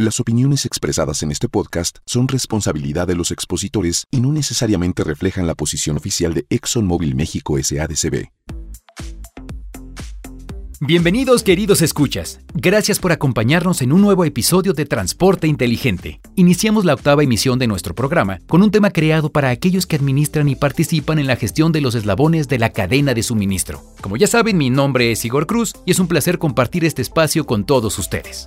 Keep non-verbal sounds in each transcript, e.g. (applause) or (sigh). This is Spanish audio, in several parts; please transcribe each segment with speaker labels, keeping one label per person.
Speaker 1: Las opiniones expresadas en este podcast son responsabilidad de los expositores y no necesariamente reflejan la posición oficial de ExxonMobil México SADCB.
Speaker 2: Bienvenidos queridos escuchas. Gracias por acompañarnos en un nuevo episodio de Transporte Inteligente. Iniciamos la octava emisión de nuestro programa con un tema creado para aquellos que administran y participan en la gestión de los eslabones de la cadena de suministro. Como ya saben, mi nombre es Igor Cruz y es un placer compartir este espacio con todos ustedes.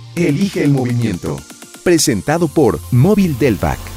Speaker 1: Elige el movimiento. Presentado por Móvil Delvac.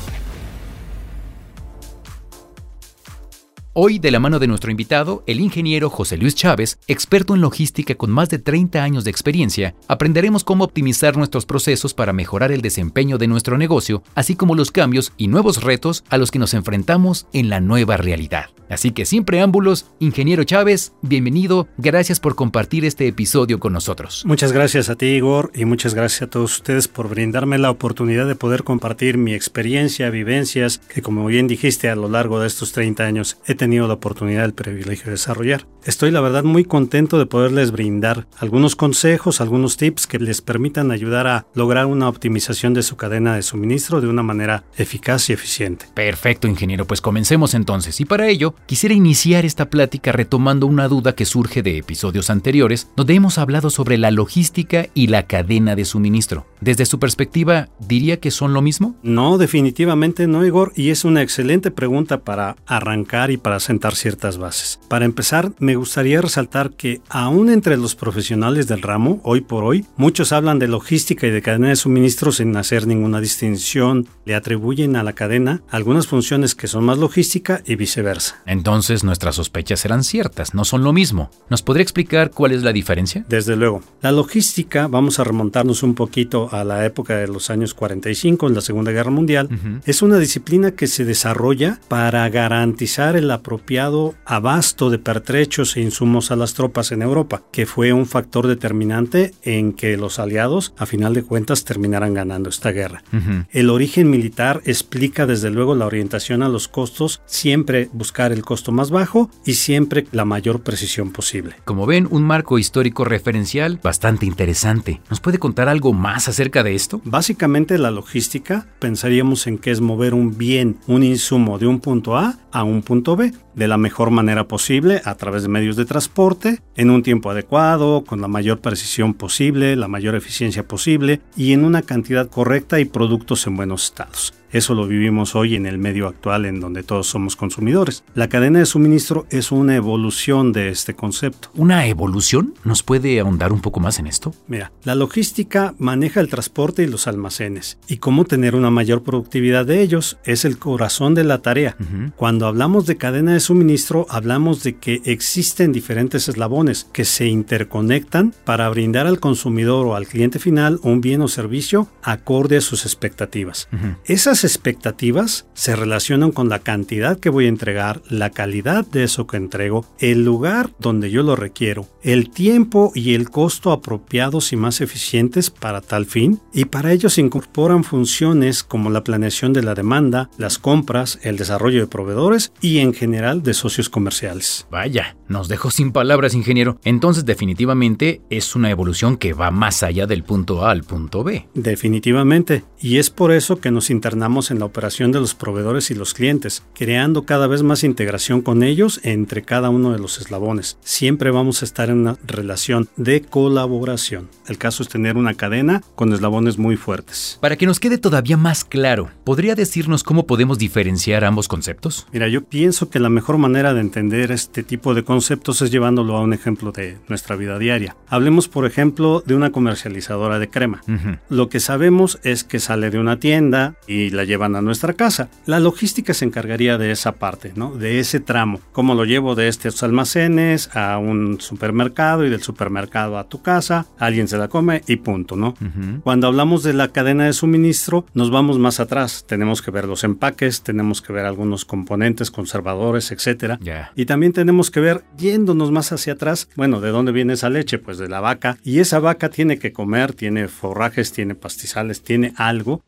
Speaker 2: Hoy, de la mano de nuestro invitado, el ingeniero José Luis Chávez, experto en logística con más de 30 años de experiencia, aprenderemos cómo optimizar nuestros procesos para mejorar el desempeño de nuestro negocio, así como los cambios y nuevos retos a los que nos enfrentamos en la nueva realidad. Así que sin preámbulos, ingeniero Chávez, bienvenido, gracias por compartir este episodio con nosotros.
Speaker 3: Muchas gracias a ti, Igor, y muchas gracias a todos ustedes por brindarme la oportunidad de poder compartir mi experiencia, vivencias, que como bien dijiste, a lo largo de estos 30 años he tenido la oportunidad, el privilegio de desarrollar. Estoy, la verdad, muy contento de poderles brindar algunos consejos, algunos tips que les permitan ayudar a lograr una optimización de su cadena de suministro de una manera eficaz y eficiente.
Speaker 2: Perfecto, ingeniero, pues comencemos entonces. Y para ello, quisiera iniciar esta plática retomando una duda que surge de episodios anteriores, donde hemos hablado sobre la logística y la cadena de suministro. Desde su perspectiva, ¿diría que son lo mismo?
Speaker 3: No, definitivamente no, Igor, y es una excelente pregunta para arrancar y para sentar ciertas bases. Para empezar, me gustaría resaltar que aún entre los profesionales del ramo, hoy por hoy, muchos hablan de logística y de cadena de suministro sin hacer ninguna distinción, le atribuyen a la cadena algunas funciones que son más logística y viceversa.
Speaker 2: Entonces nuestras sospechas eran ciertas, no son lo mismo. ¿Nos podría explicar cuál es la diferencia?
Speaker 3: Desde luego, la logística, vamos a remontarnos un poquito a la época de los años 45, en la Segunda Guerra Mundial, es una disciplina que se desarrolla para garantizar el apropiado abasto de pertrechos e insumos a las tropas en Europa, que fue un factor determinante en que los aliados, a final de cuentas, terminaran ganando esta guerra. El origen militar explica desde luego la orientación a los costos, siempre buscar el costo más bajo y siempre la mayor precisión posible.
Speaker 2: Como ven, un marco histórico referencial bastante interesante. ¿Nos puede contar algo más acerca de esto?
Speaker 3: Básicamente la logística pensaríamos en que es mover un bien, un insumo de un punto A a un punto B de la mejor manera posible a través de medios de transporte, en un tiempo adecuado, con la mayor precisión posible, la mayor eficiencia posible y en una cantidad correcta y productos en buenos estados. Eso lo vivimos hoy en el medio actual en donde todos somos consumidores. La cadena de suministro es una evolución de este concepto.
Speaker 2: ¿Una evolución? ¿Nos puede ahondar un poco más en esto?
Speaker 3: Mira, la logística maneja el transporte y los almacenes y cómo tener una mayor productividad de ellos es el corazón de la tarea. Cuando hablamos de cadena de suministro, hablamos de que existen diferentes eslabones que se interconectan para brindar al consumidor o al cliente final un bien o servicio acorde a sus expectativas.
Speaker 2: Ujú.
Speaker 3: Esas expectativas se relacionan con la cantidad que voy a entregar, la calidad de eso que entrego, el lugar donde yo lo requiero, el tiempo y el costo apropiados y más eficientes para tal fin, y para ello se incorporan funciones como la planeación de la demanda, las compras, el desarrollo de proveedores y en general de socios comerciales.
Speaker 2: Vaya, nos dejó sin palabras, ingeniero. Entonces definitivamente es una evolución que va más allá del punto A al punto B.
Speaker 3: Definitivamente, y es por eso que nos internamos en la operación de los proveedores y los clientes, creando cada vez más integración con ellos entre cada uno de los eslabones. Siempre vamos a estar en una relación de colaboración. El caso es tener una cadena con eslabones muy fuertes.
Speaker 2: Para que nos quede todavía más claro, ¿podría decirnos cómo podemos diferenciar ambos conceptos?
Speaker 3: Mira, yo pienso que la mejor manera de entender este tipo de conceptos es llevándolo a un ejemplo de nuestra vida diaria. Hablemos, por ejemplo, de una comercializadora de crema.
Speaker 2: Ujú.
Speaker 3: Lo que sabemos es que sale de una tienda y la la llevan a nuestra casa. La logística se encargaría de esa parte, ¿no? De ese tramo. Cómo lo llevo de estos almacenes a un supermercado y del supermercado a tu casa, alguien se la come y punto, ¿no? Cuando hablamos de la cadena de suministro, nos vamos más atrás. Tenemos que ver los empaques, tenemos que ver algunos componentes, conservadores, etcétera. Y también tenemos que ver, yéndonos más hacia atrás, bueno, ¿de dónde viene esa leche? Pues de la vaca. Y esa vaca tiene que comer, tiene forrajes, tiene pastizales, tiene algo.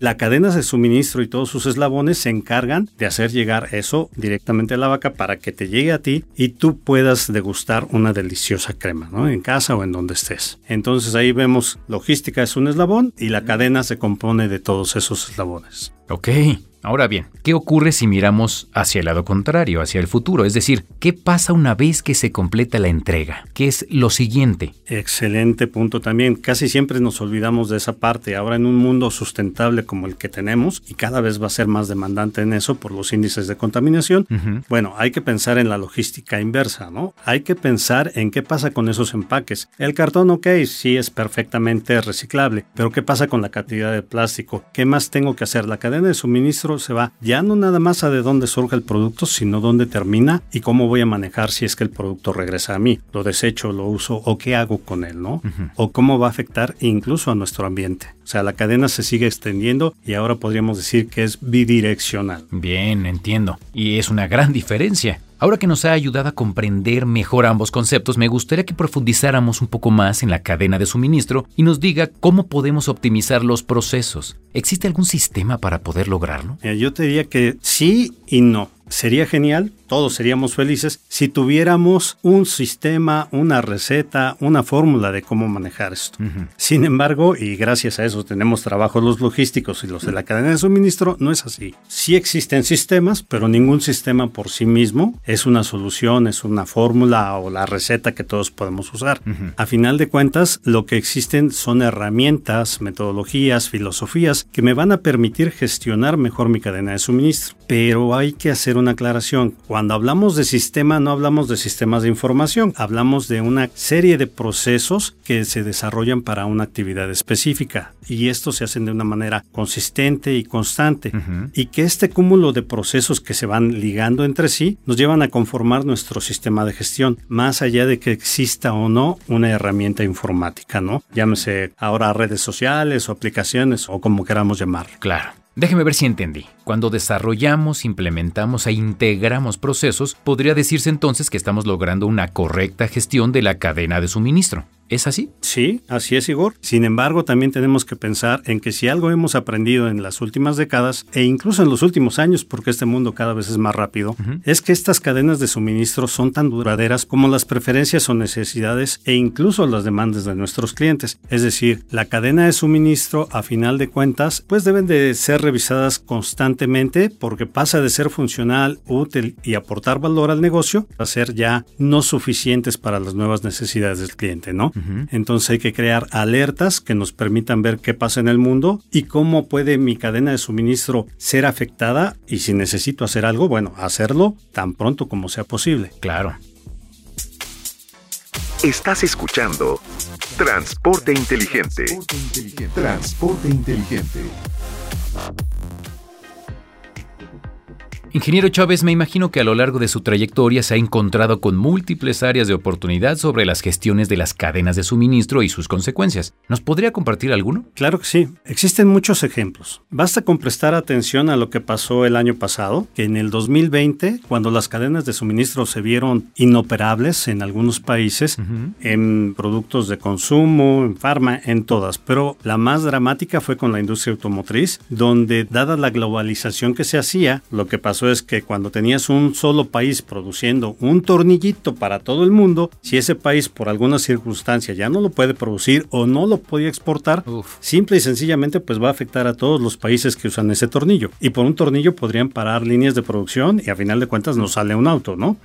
Speaker 3: La cadena de suministro y todos sus eslabones se encargan de hacer llegar eso directamente a la vaca para que te llegue a ti y tú puedas degustar una deliciosa crema, ¿no? En casa o en donde estés. Entonces ahí vemos logística es un eslabón y la cadena se compone de todos esos eslabones.
Speaker 2: Ok. Ahora bien, ¿qué ocurre si miramos hacia el lado contrario, hacia el futuro? Es decir, ¿qué pasa una vez que se completa la entrega? ¿Qué es lo siguiente?
Speaker 3: Excelente punto también. Casi siempre nos olvidamos de esa parte. Ahora en un mundo sustentable como el que tenemos, y cada vez va a ser más demandante en eso por los índices de contaminación, bueno, hay que pensar en la logística inversa, ¿no? Hay que pensar en qué pasa con esos empaques. El cartón, ok, sí es perfectamente reciclable, pero ¿qué pasa con la cantidad de plástico? ¿Qué más tengo que hacer? La cadena de suministro se va ya no nada más a de dónde surge el producto, sino dónde termina y cómo voy a manejar si es que el producto regresa a mí. Lo desecho, lo uso o qué hago con él, ¿no? O cómo va a afectar incluso a nuestro ambiente. O sea, la cadena se sigue extendiendo y ahora podríamos decir que es bidireccional.
Speaker 2: Bien, entiendo. Y es una gran diferencia. Ahora que nos ha ayudado a comprender mejor ambos conceptos, me gustaría que profundizáramos un poco más en la cadena de suministro y nos diga cómo podemos optimizar los procesos. ¿Existe algún sistema para poder lograrlo?
Speaker 3: Yo te diría que sí y no. Sería genial, todos seríamos felices si tuviéramos un sistema, una receta, una fórmula de cómo manejar esto. Sin embargo, y gracias a eso tenemos trabajos los logísticos y los de la cadena de suministro, no es así. Sí existen sistemas, pero ningún sistema por sí mismo es una solución, es una fórmula o la receta que todos podemos usar. A final de cuentas, lo que existen son herramientas, metodologías, filosofías que me van a permitir gestionar mejor mi cadena de suministro. Pero hay que hacer una aclaración. Cuando hablamos de sistema no hablamos de sistemas de información, hablamos de una serie de procesos que se desarrollan para una actividad específica y estos se hacen de una manera consistente y constante y que este cúmulo de procesos que se van ligando entre sí nos llevan a conformar nuestro sistema de gestión, más allá de que exista o no una herramienta informática, ¿no? Llámese ahora redes sociales o aplicaciones o como queramos llamarlo.
Speaker 2: Claro. Déjeme ver si entendí. Cuando desarrollamos, implementamos e integramos procesos, podría decirse entonces que estamos logrando una correcta gestión de la cadena de suministro. ¿Es así?
Speaker 3: Sí, así es, Igor. Sin embargo, también tenemos que pensar en que si algo hemos aprendido en las últimas décadas e incluso en los últimos años, porque este mundo cada vez es más rápido, es que estas cadenas de suministro son tan duraderas como las preferencias o necesidades e incluso las demandas de nuestros clientes. Es decir, la cadena de suministro, a final de cuentas, pues deben de ser revisadas constantemente porque pasa de ser funcional, útil y aportar valor al negocio a ser ya no suficientes para las nuevas necesidades del cliente, ¿no? Entonces hay que crear alertas que nos permitan ver qué pasa en el mundo y cómo puede mi cadena de suministro ser afectada y si necesito hacer algo, bueno, hacerlo tan pronto como sea posible.
Speaker 2: Claro.
Speaker 4: Estás escuchando Transporte Inteligente. Transporte Inteligente.
Speaker 2: Ingeniero Chávez, me imagino que a lo largo de su trayectoria se ha encontrado con múltiples áreas de oportunidad sobre las gestiones de las cadenas de suministro y sus consecuencias. ¿Nos podría compartir alguno?
Speaker 3: Claro que sí. Existen muchos ejemplos. Basta con prestar atención a lo que pasó el año pasado, que en el 2020, cuando las cadenas de suministro se vieron inoperables en algunos países, en productos de consumo, en farma, en todas, pero la más dramática fue con la industria automotriz, donde dada la globalización que se hacía, lo que pasó es que cuando tenías un solo país produciendo un tornillito para todo el mundo, si ese país por alguna circunstancia ya no lo puede producir o no lo podía exportar, simple y sencillamente pues va a afectar a todos los países que usan ese tornillo. Y por un tornillo podrían parar líneas de producción y a final de cuentas no sale un auto, ¿no?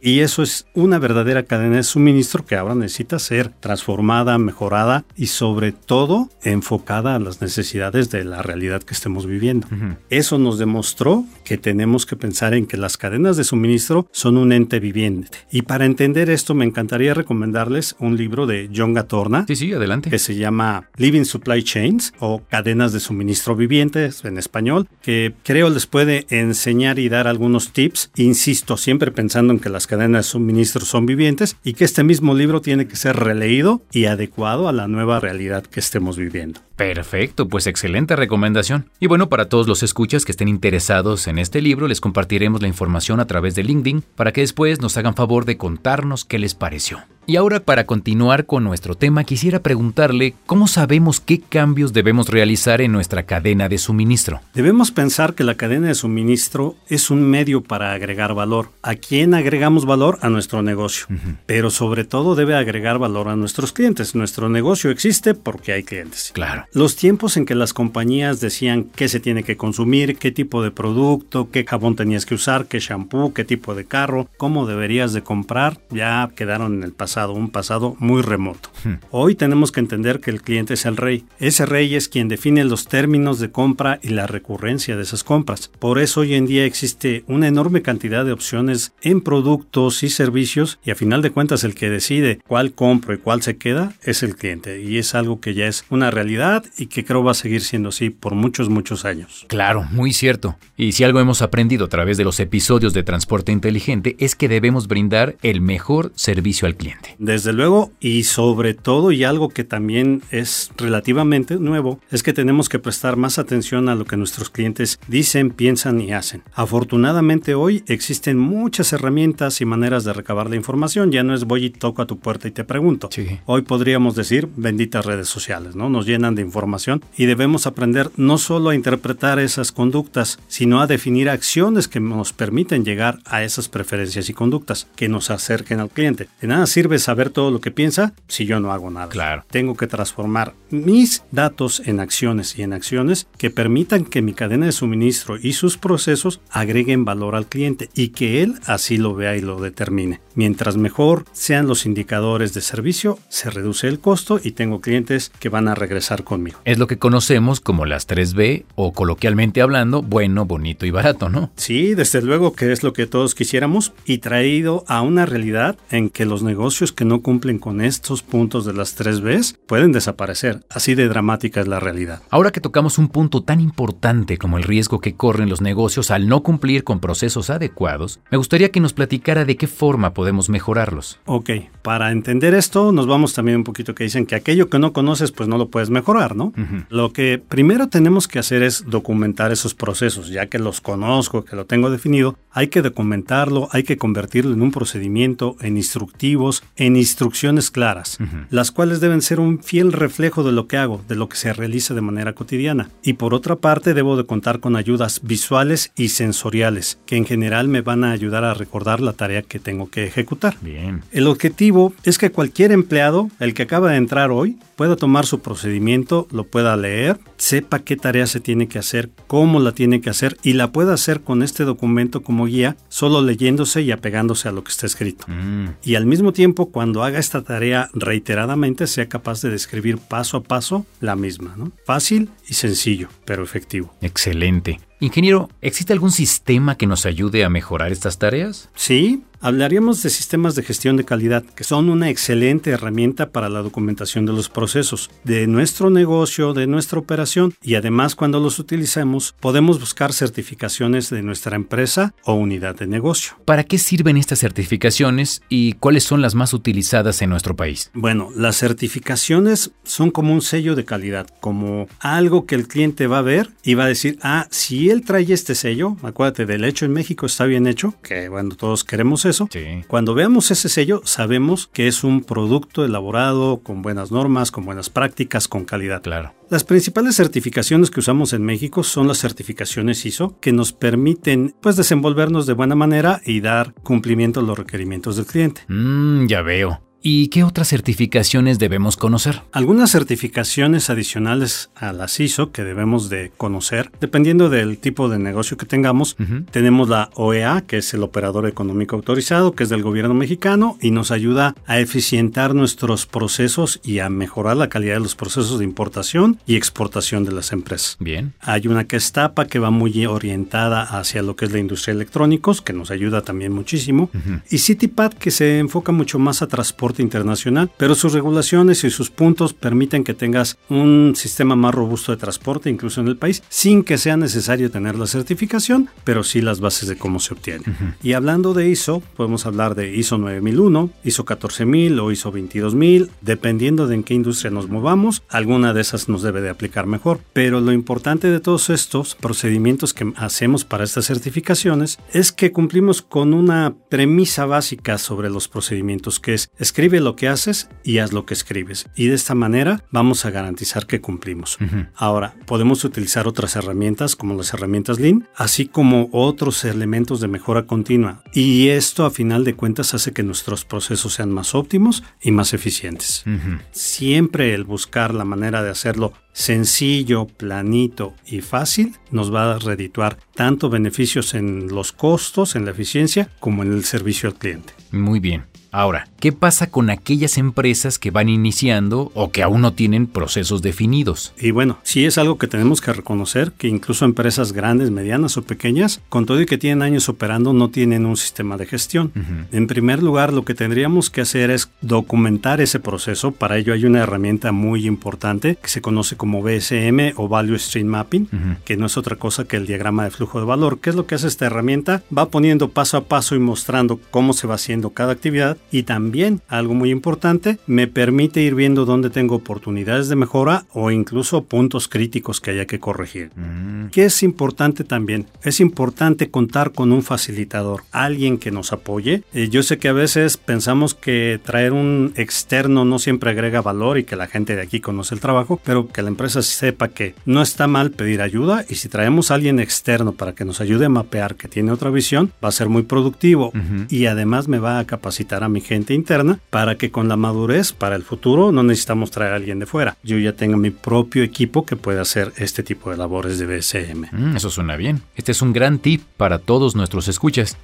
Speaker 3: Y eso es una verdadera cadena de suministro que ahora necesita ser transformada, mejorada y sobre todo enfocada a las necesidades de la realidad que estemos viviendo. Eso nos demostró que tenemos tenemos que pensar en que las cadenas de suministro son un ente viviente. Y para entender esto me encantaría recomendarles un libro de John Gatorna.
Speaker 2: Sí, sí, adelante.
Speaker 3: Que se llama Living Supply Chains o Cadenas de Suministro Vivientes en español, que creo les puede enseñar y dar algunos tips. Insisto, siempre pensando en que las cadenas de suministro son vivientes y que este mismo libro tiene que ser releído y adecuado a la nueva realidad que estemos viviendo.
Speaker 2: Perfecto, pues excelente recomendación. Y bueno, para todos los escuchas que estén interesados en este libro, les compartiremos la información a través de LinkedIn para que después nos hagan favor de contarnos qué les pareció. Y ahora para continuar con nuestro tema, quisiera preguntarle cómo sabemos qué cambios debemos realizar en nuestra cadena de suministro.
Speaker 3: Debemos pensar que la cadena de suministro es un medio para agregar valor. ¿A quién agregamos valor? A nuestro negocio. Pero sobre todo debe agregar valor a nuestros clientes. Nuestro negocio existe porque hay clientes.
Speaker 2: Claro.
Speaker 3: Los tiempos en que las compañías decían qué se tiene que consumir, qué tipo de producto, qué jabón tenías que usar, qué shampoo, qué tipo de carro, cómo deberías de comprar, ya quedaron en el pasado un pasado muy remoto. Hmm. Hoy tenemos que entender que el cliente es el rey. Ese rey es quien define los términos de compra y la recurrencia de esas compras. Por eso hoy en día existe una enorme cantidad de opciones en productos y servicios y a final de cuentas el que decide cuál compro y cuál se queda es el cliente y es algo que ya es una realidad y que creo va a seguir siendo así por muchos, muchos años.
Speaker 2: Claro, muy cierto. Y si algo hemos aprendido a través de los episodios de Transporte Inteligente es que debemos brindar el mejor servicio al cliente.
Speaker 3: Desde luego, y sobre todo, y algo que también es relativamente nuevo, es que tenemos que prestar más atención a lo que nuestros clientes dicen, piensan y hacen. Afortunadamente hoy existen muchas herramientas y maneras de recabar la información, ya no es voy y toco a tu puerta y te pregunto. Hoy podríamos decir benditas redes sociales, ¿no? Nos llenan de información y debemos aprender no solo a interpretar esas conductas, sino a definir acciones que nos permiten llegar a esas preferencias y conductas que nos acerquen al cliente. De nada sirve saber todo lo que piensa si yo no hago nada.
Speaker 2: Claro.
Speaker 3: Tengo que transformar mis datos en acciones y en acciones que permitan que mi cadena de suministro y sus procesos agreguen valor al cliente y que él así lo vea y lo determine. Mientras mejor sean los indicadores de servicio, se reduce el costo y tengo clientes que van a regresar conmigo.
Speaker 2: Es lo que conocemos como las 3B o coloquialmente hablando, bueno, bonito y barato, ¿no?
Speaker 3: Sí, desde luego que es lo que todos quisiéramos y traído a una realidad en que los negocios que no cumplen con estos puntos de las tres Bs pueden desaparecer. Así de dramática es la realidad.
Speaker 2: Ahora que tocamos un punto tan importante como el riesgo que corren los negocios al no cumplir con procesos adecuados, me gustaría que nos platicara de qué forma podemos mejorarlos.
Speaker 3: Ok, para entender esto nos vamos también un poquito que dicen que aquello que no conoces pues no lo puedes mejorar, ¿no? Lo que primero tenemos que hacer es documentar esos procesos, ya que los conozco, que lo tengo definido, hay que documentarlo, hay que convertirlo en un procedimiento, en instructivos, en instrucciones claras, las cuales deben ser un fiel reflejo de lo que hago, de lo que se realiza de manera cotidiana. Y por otra parte, debo de contar con ayudas visuales y sensoriales, que en general me van a ayudar a recordar la tarea que tengo que ejecutar.
Speaker 2: Bien.
Speaker 3: El objetivo es que cualquier empleado, el que acaba de entrar hoy, pueda tomar su procedimiento, lo pueda leer, sepa qué tarea se tiene que hacer, cómo la tiene que hacer y la pueda hacer con este documento como guía, solo leyéndose y apegándose a lo que está escrito. Mm. Y al mismo tiempo, cuando haga esta tarea reiteradamente, sea capaz de describir paso a paso la misma. ¿no? Fácil y sencillo, pero efectivo.
Speaker 2: Excelente. Ingeniero, ¿existe algún sistema que nos ayude a mejorar estas tareas?
Speaker 3: Sí, Hablaríamos de sistemas de gestión de calidad, que son una excelente herramienta para la documentación de los procesos de nuestro negocio, de nuestra operación y además cuando los utilizamos podemos buscar certificaciones de nuestra empresa o unidad de negocio.
Speaker 2: ¿Para qué sirven estas certificaciones y cuáles son las más utilizadas en nuestro país?
Speaker 3: Bueno, las certificaciones son como un sello de calidad, como algo que el cliente va a ver y va a decir, ah, si él trae este sello, acuérdate del hecho en México está bien hecho, que bueno, todos queremos eso, cuando veamos ese sello sabemos que es un producto elaborado con buenas normas, con buenas prácticas, con calidad.
Speaker 2: Claro.
Speaker 3: Las principales certificaciones que usamos en México son las certificaciones ISO, que nos permiten pues desenvolvernos de buena manera y dar cumplimiento a los requerimientos del cliente.
Speaker 2: Mmm, ya veo. ¿Y qué otras certificaciones debemos conocer?
Speaker 3: Algunas certificaciones adicionales a las ISO que debemos de conocer, dependiendo del tipo de negocio que tengamos, tenemos la OEA, que es el Operador Económico Autorizado, que es del gobierno mexicano y nos ayuda a eficientar nuestros procesos y a mejorar la calidad de los procesos de importación y exportación de las empresas.
Speaker 2: Bien.
Speaker 3: Hay una que es TAPA, que va muy orientada hacia lo que es la industria de electrónicos, que nos ayuda también muchísimo. Y CityPad, que se enfoca mucho más a transporte internacional, pero sus regulaciones y sus puntos permiten que tengas un sistema más robusto de transporte incluso en el país, sin que sea necesario tener la certificación, pero sí las bases de cómo se obtiene. Y hablando de ISO, podemos hablar de ISO 9001, ISO 14000 o ISO 22000, dependiendo de en qué industria nos movamos, alguna de esas nos debe de aplicar mejor, pero lo importante de todos estos procedimientos que hacemos para estas certificaciones es que cumplimos con una premisa básica sobre los procedimientos que es escribe lo que haces y haz lo que escribes. Y de esta manera vamos a garantizar que cumplimos. Ahora, podemos utilizar otras herramientas como las herramientas Lean, así como otros elementos de mejora continua. Y esto a final de cuentas hace que nuestros procesos sean más óptimos y más eficientes. Siempre el buscar la manera de hacerlo sencillo, planito y fácil nos va a redituar tanto beneficios en los costos, en la eficiencia, como en el servicio al cliente.
Speaker 2: Muy bien. Ahora, ¿qué pasa con aquellas empresas que van iniciando o que aún no tienen procesos definidos?
Speaker 3: Y bueno, sí es algo que tenemos que reconocer, que incluso empresas grandes, medianas o pequeñas, con todo y que tienen años operando, no tienen un sistema de gestión. En primer lugar, lo que tendríamos que hacer es documentar ese proceso. Para ello hay una herramienta muy importante que se conoce como BSM o Value Stream Mapping, que no es otra cosa que el diagrama de flujo de valor. ¿Qué es lo que hace esta herramienta? Va poniendo paso a paso y mostrando cómo se va haciendo cada actividad y también, algo muy importante, me permite ir viendo dónde tengo oportunidades de mejora o incluso puntos críticos que haya que corregir. Mm. ¿Qué es importante también? Es importante contar con un facilitador, alguien que nos apoye. Eh, yo sé que a veces pensamos que traer un externo no siempre agrega valor y que la gente de aquí conoce el trabajo, pero que la empresa sepa que no está mal pedir ayuda y si traemos a alguien externo para que nos ayude a mapear que tiene otra visión, va a ser muy productivo y además me va a capacitar a mi gente interna para que con la madurez para el futuro no necesitamos traer a alguien de fuera. Yo ya tengo mi propio equipo que puede hacer este tipo de labores de BSM.
Speaker 2: Mm, eso suena bien. Este es un gran tip para todos nuestros escuchas.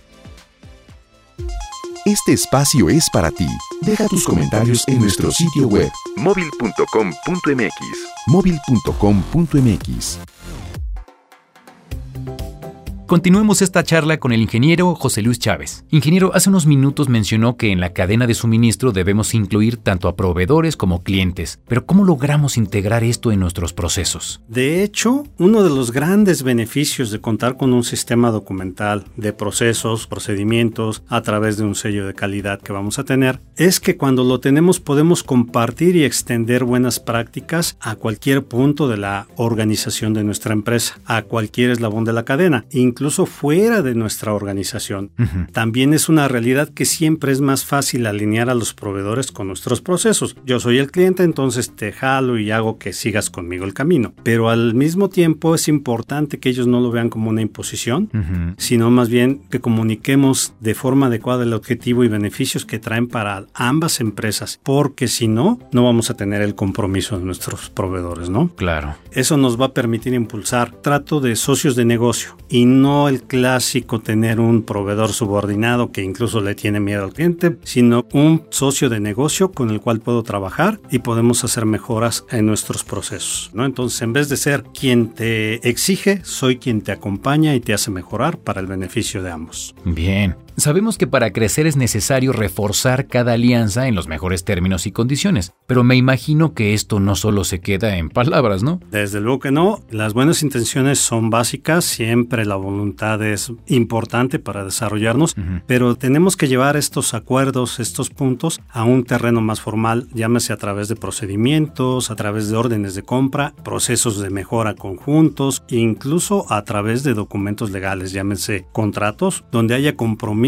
Speaker 1: Este espacio es para ti. Deja tus comentarios en nuestro sitio web
Speaker 4: móvil.com.mx.
Speaker 1: móvil.com.mx.
Speaker 2: Continuemos esta charla con el ingeniero José Luis Chávez. Ingeniero, hace unos minutos mencionó que en la cadena de suministro debemos incluir tanto a proveedores como clientes, pero ¿cómo logramos integrar esto en nuestros procesos?
Speaker 3: De hecho, uno de los grandes beneficios de contar con un sistema documental de procesos, procedimientos, a través de un sello de calidad que vamos a tener, es que cuando lo tenemos podemos compartir y extender buenas prácticas a cualquier punto de la organización de nuestra empresa, a cualquier eslabón de la cadena fuera de nuestra organización. También es una realidad que siempre es más fácil alinear a los proveedores con nuestros procesos. Yo soy el cliente, entonces te jalo y hago que sigas conmigo el camino. Pero al mismo tiempo es importante que ellos no lo vean como una imposición, sino más bien que comuniquemos de forma adecuada el objetivo y beneficios que traen para ambas empresas, porque si no, no vamos a tener el compromiso de nuestros proveedores, ¿no?
Speaker 2: Claro.
Speaker 3: Eso nos va a permitir impulsar trato de socios de negocio y no no el clásico tener un proveedor subordinado que incluso le tiene miedo al cliente, sino un socio de negocio con el cual puedo trabajar y podemos hacer mejoras en nuestros procesos. ¿no? Entonces, en vez de ser quien te exige, soy quien te acompaña y te hace mejorar para el beneficio de ambos.
Speaker 2: Bien. Sabemos que para crecer es necesario reforzar cada alianza en los mejores términos y condiciones, pero me imagino que esto no solo se queda en palabras, ¿no?
Speaker 3: Desde luego que no. Las buenas intenciones son básicas, siempre la voluntad es importante para desarrollarnos, pero tenemos que llevar estos acuerdos, estos puntos a un terreno más formal, llámese a través de procedimientos, a través de órdenes de compra, procesos de mejora conjuntos, incluso a través de documentos legales, llámese contratos, donde haya compromisos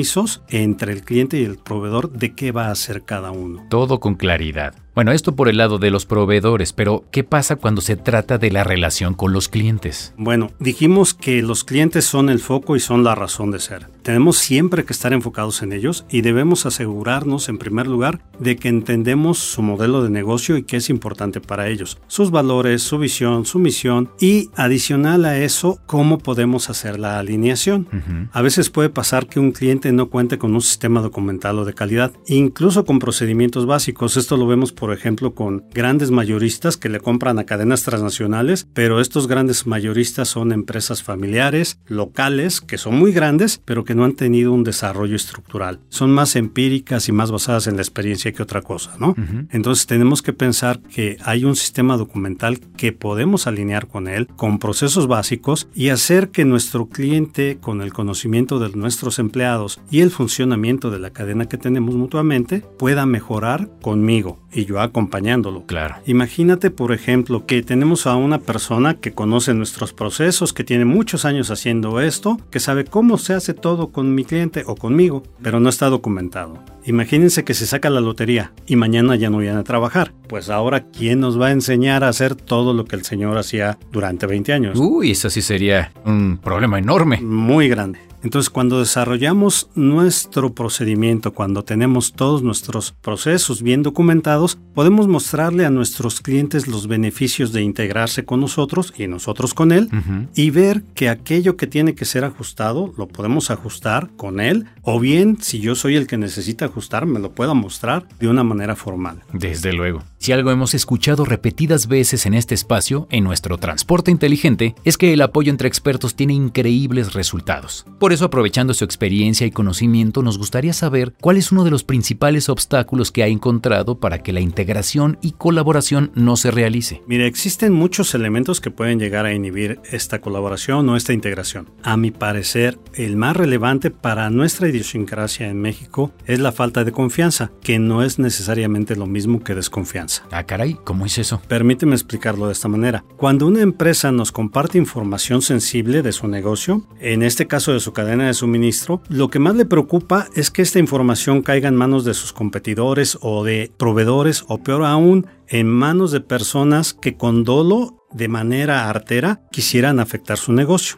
Speaker 3: entre el cliente y el proveedor de qué va a hacer cada uno.
Speaker 2: Todo con claridad. Bueno, esto por el lado de los proveedores, pero ¿qué pasa cuando se trata de la relación con los clientes?
Speaker 3: Bueno, dijimos que los clientes son el foco y son la razón de ser. Tenemos siempre que estar enfocados en ellos y debemos asegurarnos, en primer lugar, de que entendemos su modelo de negocio y qué es importante para ellos, sus valores, su visión, su misión y adicional a eso, cómo podemos hacer la alineación. A veces puede pasar que un cliente no cuente con un sistema documental o de calidad, incluso con procedimientos básicos. Esto lo vemos, por ejemplo, con grandes mayoristas que le compran a cadenas transnacionales, pero estos grandes mayoristas son empresas familiares, locales, que son muy grandes, pero que no han tenido un desarrollo estructural. Son más empíricas y más basadas en la experiencia que otra cosa, ¿no? Entonces tenemos que pensar que hay un sistema documental que podemos alinear con él, con procesos básicos y hacer que nuestro cliente, con el conocimiento de nuestros empleados y el funcionamiento de la cadena que tenemos mutuamente, pueda mejorar conmigo y yo acompañándolo.
Speaker 2: Claro.
Speaker 3: Imagínate, por ejemplo, que tenemos a una persona que conoce nuestros procesos, que tiene muchos años haciendo esto, que sabe cómo se hace todo con mi cliente o conmigo, pero no está documentado. Imagínense que se saca la lotería y mañana ya no viene a trabajar. Pues ahora, ¿quién nos va a enseñar a hacer todo lo que el señor hacía durante 20 años?
Speaker 2: Uy, eso sí sería un problema enorme.
Speaker 3: Muy grande. Entonces, cuando desarrollamos nuestro procedimiento, cuando tenemos todos nuestros procesos bien documentados, podemos mostrarle a nuestros clientes los beneficios de integrarse con nosotros y nosotros con él y ver que aquello que tiene que ser ajustado lo podemos ajustar con él o bien si yo soy el que necesita ajustar me lo pueda mostrar de una manera formal.
Speaker 2: Desde luego. Si algo hemos escuchado repetidas veces en este espacio, en nuestro transporte inteligente, es que el apoyo entre expertos tiene increíbles resultados. Por eso, aprovechando su experiencia y conocimiento, nos gustaría saber cuál es uno de los principales obstáculos que ha encontrado para que la integración y colaboración no se realice.
Speaker 3: Mire, existen muchos elementos que pueden llegar a inhibir esta colaboración o esta integración. A mi parecer, el más relevante para nuestra idiosincrasia en México es la falta de confianza, que no es necesariamente lo mismo que desconfianza.
Speaker 2: Ah, caray, ¿cómo es eso?
Speaker 3: Permíteme explicarlo de esta manera. Cuando una empresa nos comparte información sensible de su negocio, en este caso de su cadena de suministro, lo que más le preocupa es que esta información caiga en manos de sus competidores o de proveedores o peor aún, en manos de personas que con dolo de manera artera quisieran afectar su negocio.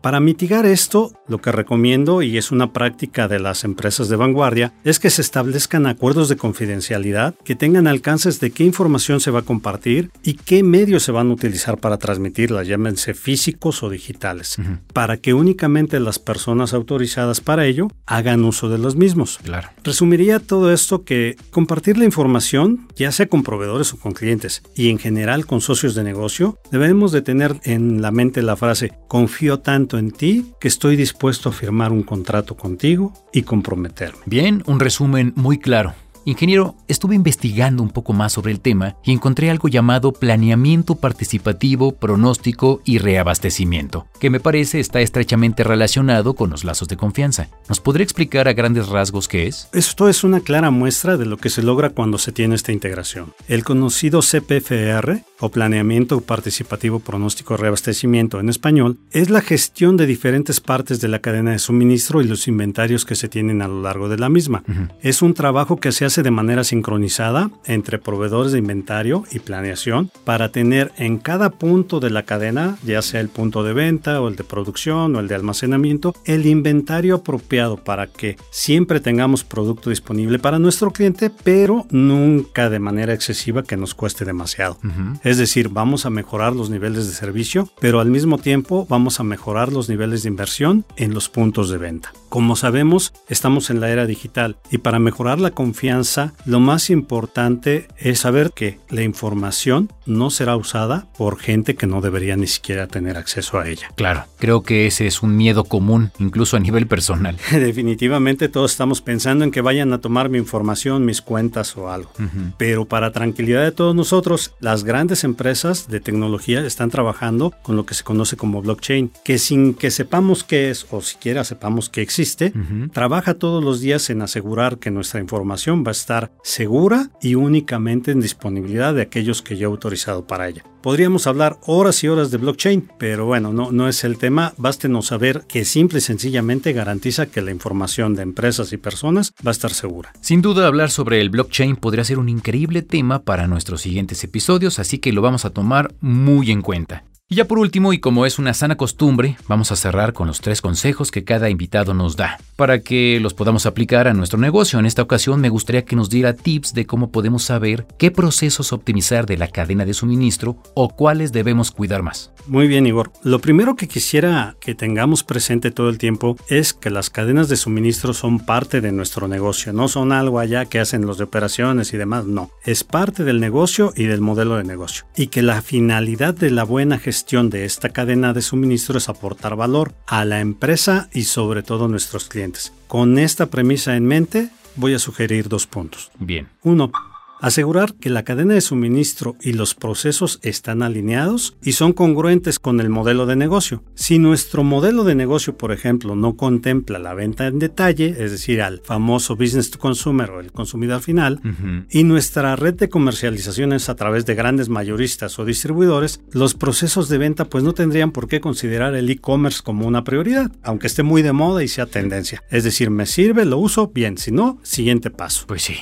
Speaker 3: Para mitigar esto, lo que recomiendo, y es una práctica de las empresas de vanguardia, es que se establezcan acuerdos de confidencialidad que tengan alcances de qué información se va a compartir y qué medios se van a utilizar para transmitirla, llámense físicos o digitales, para que únicamente las personas autorizadas para ello hagan uso de los mismos.
Speaker 2: Claro.
Speaker 3: Resumiría todo esto que compartir la información, ya sea con proveedores o con clientes, y en general con socios de negocio, debemos de tener en la mente la frase, confío tanto en ti que estoy dispuesto a firmar un contrato contigo y comprometerme.
Speaker 2: Bien, un resumen muy claro. Ingeniero, estuve investigando un poco más sobre el tema y encontré algo llamado planeamiento participativo, pronóstico y reabastecimiento, que me parece está estrechamente relacionado con los lazos de confianza. ¿Nos podría explicar a grandes rasgos qué es?
Speaker 3: Esto es una clara muestra de lo que se logra cuando se tiene esta integración. El conocido CPFR, o Planeamiento Participativo Pronóstico Reabastecimiento en español, es la gestión de diferentes partes de la cadena de suministro y los inventarios que se tienen a lo largo de la misma. Es un trabajo que se hace de manera sincronizada entre proveedores de inventario y planeación para tener en cada punto de la cadena, ya sea el punto de venta o el de producción o el de almacenamiento, el inventario apropiado para que siempre tengamos producto disponible para nuestro cliente, pero nunca de manera excesiva que nos cueste demasiado. Es decir, vamos a mejorar los niveles de servicio, pero al mismo tiempo vamos a mejorar los niveles de inversión en los puntos de venta. Como sabemos, estamos en la era digital y para mejorar la confianza, lo más importante es saber que la información no será usada por gente que no debería ni siquiera tener acceso a ella.
Speaker 2: Claro, creo que ese es un miedo común, incluso a nivel personal. (laughs)
Speaker 3: Definitivamente todos estamos pensando en que vayan a tomar mi información, mis cuentas o algo. Pero para tranquilidad de todos nosotros, las grandes empresas de tecnología están trabajando con lo que se conoce como blockchain, que sin que sepamos qué es o siquiera sepamos que existe, trabaja todos los días en asegurar que nuestra información va a estar segura y únicamente en disponibilidad de aquellos que ya autorizaron para ella. Podríamos hablar horas y horas de blockchain, pero bueno, no, no es el tema. Bástenos saber que simple y sencillamente garantiza que la información de empresas y personas va a estar segura.
Speaker 2: Sin duda, hablar sobre el blockchain podría ser un increíble tema para nuestros siguientes episodios, así que lo vamos a tomar muy en cuenta. Y ya por último, y como es una sana costumbre, vamos a cerrar con los tres consejos que cada invitado nos da, para que los podamos aplicar a nuestro negocio. En esta ocasión me gustaría que nos diera tips de cómo podemos saber qué procesos optimizar de la cadena de suministro o cuáles debemos cuidar más.
Speaker 3: Muy bien, Igor. Lo primero que quisiera que tengamos presente todo el tiempo es que las cadenas de suministro son parte de nuestro negocio, no son algo allá que hacen los de operaciones y demás, no. Es parte del negocio y del modelo de negocio. Y que la finalidad de la buena gestión de esta cadena de suministro es aportar valor a la empresa y sobre todo a nuestros clientes. Con esta premisa en mente, voy a sugerir dos puntos.
Speaker 2: Bien.
Speaker 3: Uno, Asegurar que la cadena de suministro y los procesos están alineados y son congruentes con el modelo de negocio. Si nuestro modelo de negocio, por ejemplo, no contempla la venta en detalle, es decir, al famoso business to consumer o el consumidor final, y nuestra red de comercialización es a través de grandes mayoristas o distribuidores, los procesos de venta pues no tendrían por qué considerar el e-commerce como una prioridad, aunque esté muy de moda y sea tendencia. Es decir, me sirve, lo uso, bien, si no, siguiente paso.
Speaker 2: Pues sí.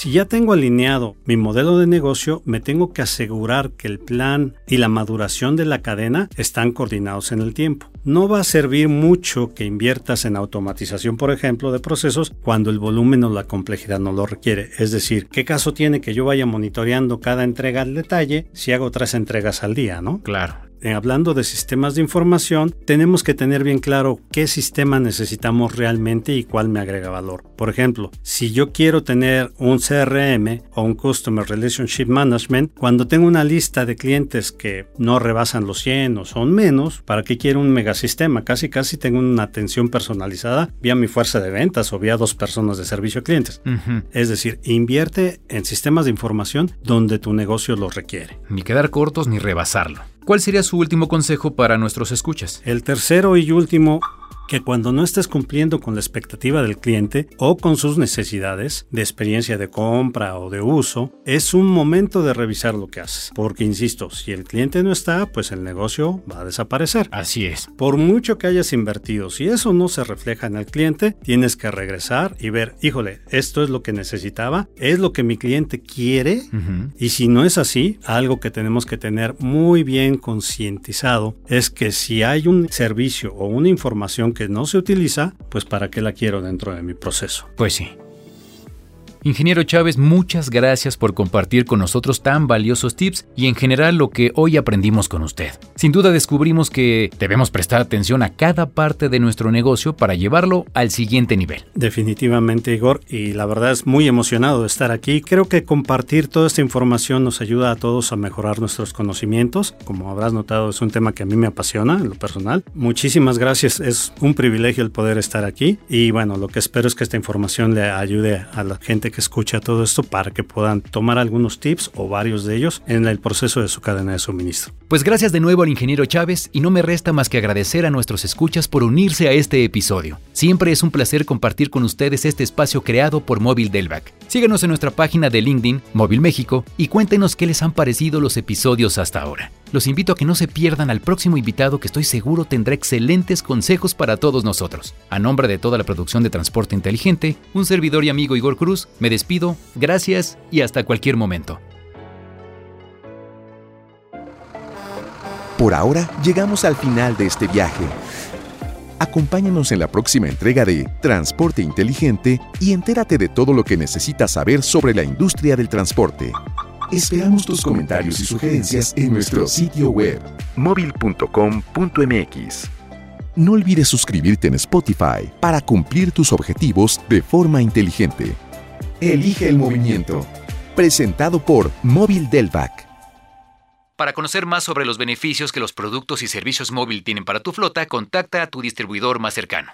Speaker 3: Si ya tengo alineado mi modelo de negocio, me tengo que asegurar que el plan y la maduración de la cadena están coordinados en el tiempo. No va a servir mucho que inviertas en automatización, por ejemplo, de procesos cuando el volumen o la complejidad no lo requiere. Es decir, ¿qué caso tiene que yo vaya monitoreando cada entrega al detalle si hago tres entregas al día, no?
Speaker 2: Claro.
Speaker 3: Eh, hablando de sistemas de información, tenemos que tener bien claro qué sistema necesitamos realmente y cuál me agrega valor. Por ejemplo, si yo quiero tener un CRM o un Customer Relationship Management, cuando tengo una lista de clientes que no rebasan los 100 o son menos, ¿para qué quiero un megasistema? Casi casi tengo una atención personalizada vía mi fuerza de ventas o vía dos personas de servicio a clientes. Es decir, invierte en sistemas de información donde tu negocio lo requiere.
Speaker 2: Ni quedar cortos ni rebasarlo. ¿Cuál sería su último consejo para nuestros escuchas?
Speaker 3: El tercero y último que cuando no estés cumpliendo con la expectativa del cliente o con sus necesidades de experiencia de compra o de uso, es un momento de revisar lo que haces. Porque, insisto, si el cliente no está, pues el negocio va a desaparecer.
Speaker 2: Así es.
Speaker 3: Por mucho que hayas invertido, si eso no se refleja en el cliente, tienes que regresar y ver, híjole, esto es lo que necesitaba, es lo que mi cliente quiere. Y si no es así, algo que tenemos que tener muy bien concientizado es que si hay un servicio o una información que no se utiliza, pues para qué la quiero dentro de mi proceso.
Speaker 2: Pues sí. Ingeniero Chávez, muchas gracias por compartir con nosotros tan valiosos tips y en general lo que hoy aprendimos con usted. Sin duda descubrimos que debemos prestar atención a cada parte de nuestro negocio para llevarlo al siguiente nivel.
Speaker 3: Definitivamente, Igor, y la verdad es muy emocionado estar aquí. Creo que compartir toda esta información nos ayuda a todos a mejorar nuestros conocimientos. Como habrás notado, es un tema que a mí me apasiona en lo personal. Muchísimas gracias, es un privilegio el poder estar aquí y bueno, lo que espero es que esta información le ayude a la que escucha todo esto para que puedan tomar algunos tips o varios de ellos en el proceso de su cadena de suministro.
Speaker 2: Pues gracias de nuevo al ingeniero Chávez y no me resta más que agradecer a nuestros escuchas por unirse a este episodio. Siempre es un placer compartir con ustedes este espacio creado por Móvil Delvac. Síganos en nuestra página de LinkedIn, Móvil México, y cuéntenos qué les han parecido los episodios hasta ahora. Los invito a que no se pierdan al próximo invitado que estoy seguro tendrá excelentes consejos para todos nosotros. A nombre de toda la producción de Transporte Inteligente, un servidor y amigo Igor Cruz, me despido, gracias y hasta cualquier momento.
Speaker 1: Por ahora llegamos al final de este viaje. Acompáñanos en la próxima entrega de Transporte Inteligente y entérate de todo lo que necesitas saber sobre la industria del transporte. Esperamos tus comentarios y sugerencias en nuestro sitio web
Speaker 4: móvil.com.mx.
Speaker 1: No olvides suscribirte en Spotify para cumplir tus objetivos de forma inteligente. Elige el movimiento. Presentado por Móvil Delvac.
Speaker 2: Para conocer más sobre los beneficios que los productos y servicios móvil tienen para tu flota, contacta a tu distribuidor más cercano.